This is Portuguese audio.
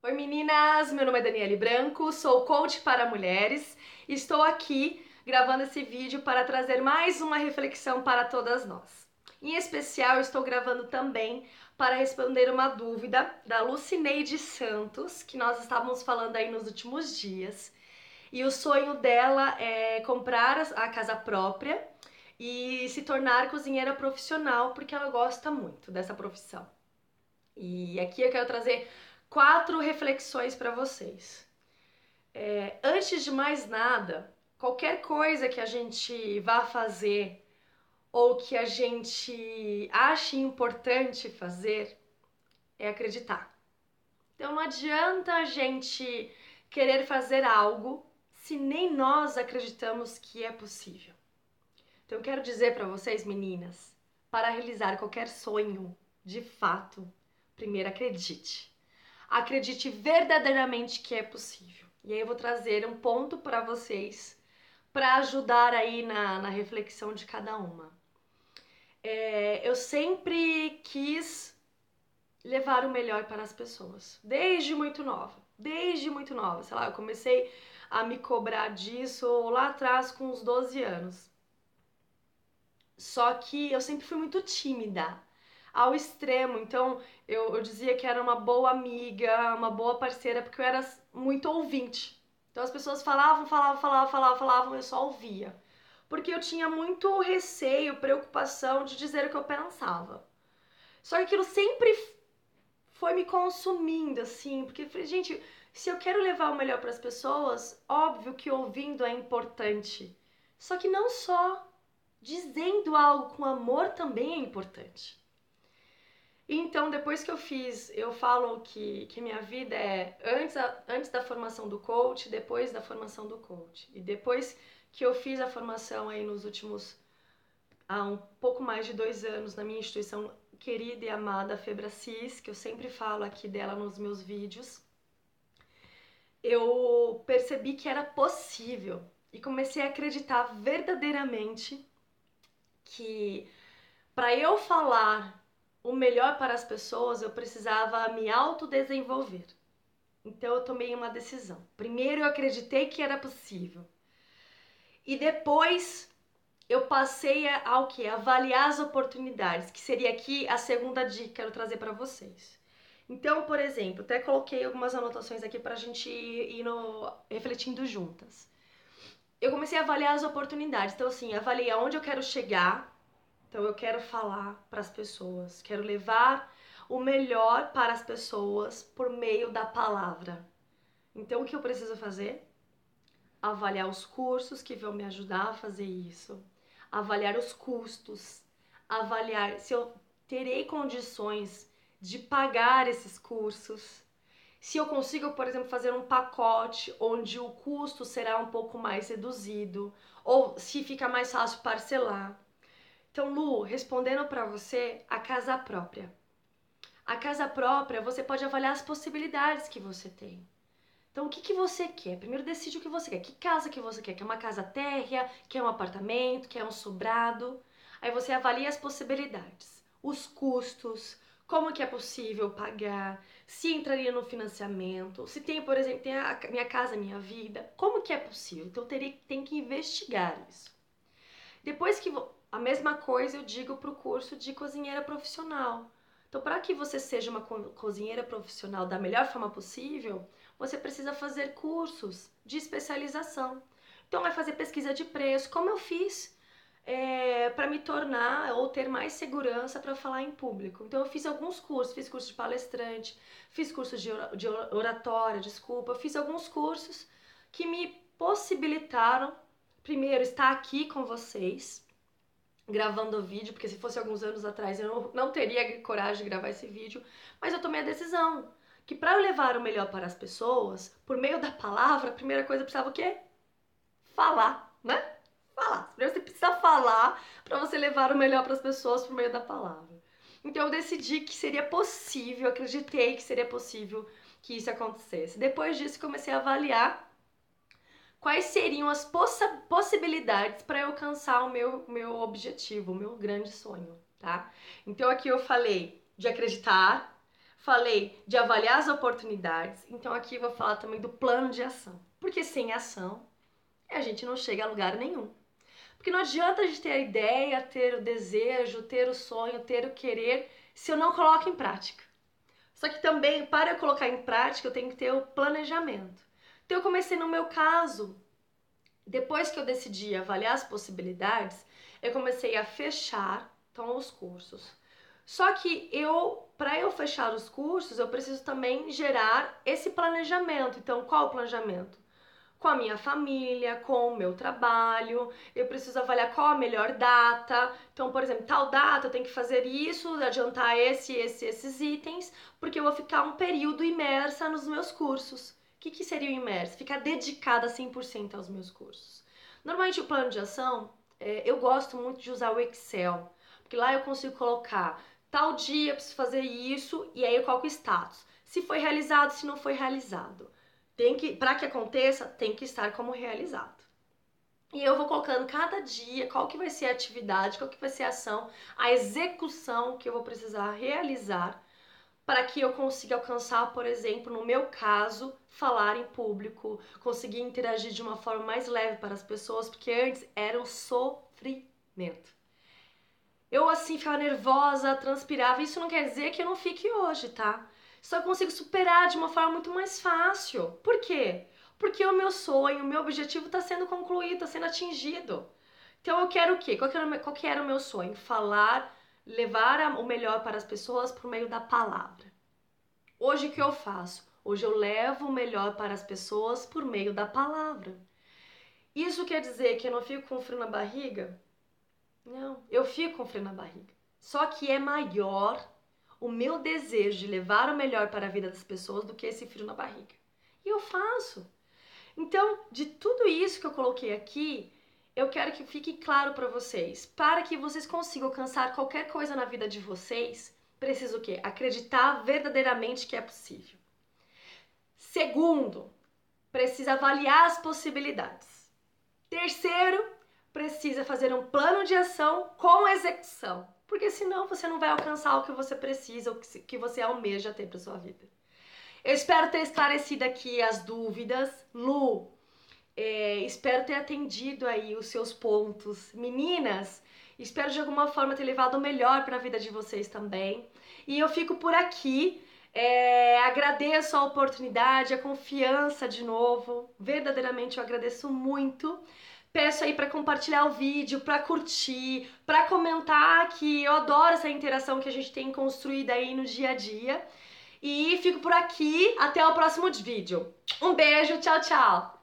Oi meninas, meu nome é Daniele Branco, sou coach para mulheres e estou aqui gravando esse vídeo para trazer mais uma reflexão para todas nós. Em especial, estou gravando também para responder uma dúvida da Lucineide Santos, que nós estávamos falando aí nos últimos dias. E o sonho dela é comprar a casa própria e se tornar cozinheira profissional, porque ela gosta muito dessa profissão. E aqui eu quero trazer quatro reflexões para vocês. É, antes de mais nada, qualquer coisa que a gente vá fazer ou que a gente ache importante fazer é acreditar. Então não adianta a gente querer fazer algo se nem nós acreditamos que é possível. Então eu quero dizer para vocês, meninas, para realizar qualquer sonho, de fato, primeiro acredite acredite verdadeiramente que é possível. E aí eu vou trazer um ponto para vocês para ajudar aí na, na reflexão de cada uma. É, eu sempre quis levar o melhor para as pessoas, desde muito nova, desde muito nova. Sei lá, eu comecei a me cobrar disso lá atrás com uns 12 anos. Só que eu sempre fui muito tímida ao extremo. Então eu, eu dizia que era uma boa amiga, uma boa parceira, porque eu era muito ouvinte. Então as pessoas falavam, falavam, falavam, falavam, falavam, eu só ouvia. Porque eu tinha muito receio, preocupação de dizer o que eu pensava. Só que aquilo sempre foi me consumindo, assim, porque gente, se eu quero levar o melhor para as pessoas, óbvio que ouvindo é importante. Só que não só dizendo algo com amor também é importante. Então, depois que eu fiz, eu falo que, que minha vida é antes, antes da formação do coach, depois da formação do coach. E depois que eu fiz a formação aí nos últimos, há um pouco mais de dois anos, na minha instituição querida e amada Febracis, que eu sempre falo aqui dela nos meus vídeos, eu percebi que era possível e comecei a acreditar verdadeiramente que para eu falar o melhor para as pessoas, eu precisava me autodesenvolver. Então eu tomei uma decisão. Primeiro eu acreditei que era possível. E depois eu passei ao que? Avaliar as oportunidades, que seria aqui a segunda dica que quero trazer para vocês. Então, por exemplo, até coloquei algumas anotações aqui para a gente ir no, refletindo juntas. Eu comecei a avaliar as oportunidades. Então, assim, avaliei aonde eu quero chegar, então eu quero falar para as pessoas, quero levar o melhor para as pessoas por meio da palavra. Então o que eu preciso fazer? Avaliar os cursos que vão me ajudar a fazer isso, avaliar os custos, avaliar se eu terei condições de pagar esses cursos. Se eu consigo, por exemplo, fazer um pacote onde o custo será um pouco mais reduzido, ou se fica mais fácil parcelar. Então, Lu, respondendo para você, a casa própria. A casa própria, você pode avaliar as possibilidades que você tem. Então, o que, que você quer? Primeiro decide o que você quer. Que casa que você quer? Quer uma casa térrea? Quer um apartamento? Quer um sobrado? Aí você avalia as possibilidades, os custos, como que é possível pagar, se entraria no financiamento, se tem, por exemplo, tem a minha casa, minha vida, como que é possível? Então, teria, tem que investigar isso. Depois que a mesma coisa eu digo para o curso de cozinheira profissional. Então, para que você seja uma cozinheira profissional da melhor forma possível, você precisa fazer cursos de especialização. Então, vai fazer pesquisa de preço, como eu fiz é, para me tornar ou ter mais segurança para falar em público. Então, eu fiz alguns cursos, fiz curso de palestrante, fiz curso de oratória, desculpa, fiz alguns cursos que me possibilitaram, primeiro, estar aqui com vocês gravando o vídeo, porque se fosse alguns anos atrás eu não, teria coragem de gravar esse vídeo, mas eu tomei a decisão que para eu levar o melhor para as pessoas, por meio da palavra, a primeira coisa eu precisava o quê? Falar, né? Falar. Você precisa falar para você levar o melhor para as pessoas por meio da palavra. Então eu decidi que seria possível, acreditei que seria possível que isso acontecesse. Depois disso comecei a avaliar quais seriam as poss possibilidades para eu alcançar o meu, meu objetivo, o meu grande sonho, tá? Então aqui eu falei de acreditar, falei de avaliar as oportunidades, então aqui eu vou falar também do plano de ação. Porque sem ação, a gente não chega a lugar nenhum. Porque não adianta a gente ter a ideia, ter o desejo, ter o sonho, ter o querer, se eu não coloco em prática. Só que também, para eu colocar em prática, eu tenho que ter o planejamento. Então, eu comecei no meu caso, depois que eu decidi avaliar as possibilidades, eu comecei a fechar então, os cursos. Só que eu, para eu fechar os cursos, eu preciso também gerar esse planejamento. Então, qual o planejamento? Com a minha família, com o meu trabalho, eu preciso avaliar qual a melhor data. Então, por exemplo, tal data eu tenho que fazer isso, adiantar esse, esse, esses itens, porque eu vou ficar um período imersa nos meus cursos. O que, que seria o imerso? Ficar dedicada 100% aos meus cursos. Normalmente, o plano de ação, é, eu gosto muito de usar o Excel, porque lá eu consigo colocar tal dia eu preciso fazer isso e aí eu coloco o status. Se foi realizado, se não foi realizado. Tem que, para que aconteça, tem que estar como realizado. E eu vou colocando cada dia qual que vai ser a atividade, qual que vai ser a ação, a execução que eu vou precisar realizar para que eu consiga alcançar, por exemplo, no meu caso, falar em público, conseguir interagir de uma forma mais leve para as pessoas, porque antes era um sofrimento. Eu assim ficava nervosa, transpirava. Isso não quer dizer que eu não fique hoje, tá? Só consigo superar de uma forma muito mais fácil. Por quê? Porque o meu sonho, o meu objetivo está sendo concluído, está sendo atingido. Então eu quero o quê? Qual que, era, qual que era o meu sonho? Falar, levar o melhor para as pessoas por meio da palavra. Hoje o que eu faço? Hoje eu levo o melhor para as pessoas por meio da palavra. Isso quer dizer que eu não fico com frio na barriga? Não, eu fico com frio na barriga. Só que é maior o meu desejo de levar o melhor para a vida das pessoas do que esse frio na barriga. E eu faço. Então, de tudo isso que eu coloquei aqui, eu quero que fique claro para vocês. Para que vocês consigam alcançar qualquer coisa na vida de vocês, precisa o quê? Acreditar verdadeiramente que é possível. Segundo, precisa avaliar as possibilidades. Terceiro, precisa fazer um plano de ação com execução, porque senão você não vai alcançar o que você precisa, o que você almeja ter para sua vida. Eu espero ter esclarecido aqui as dúvidas. Lu, é, espero ter atendido aí os seus pontos. Meninas, espero de alguma forma ter levado o melhor para a vida de vocês também. E eu fico por aqui. É, agradeço a oportunidade, a confiança de novo. Verdadeiramente eu agradeço muito. Peço aí para compartilhar o vídeo, para curtir, para comentar que eu adoro essa interação que a gente tem construída aí no dia a dia. E fico por aqui, até o próximo vídeo. Um beijo, tchau, tchau!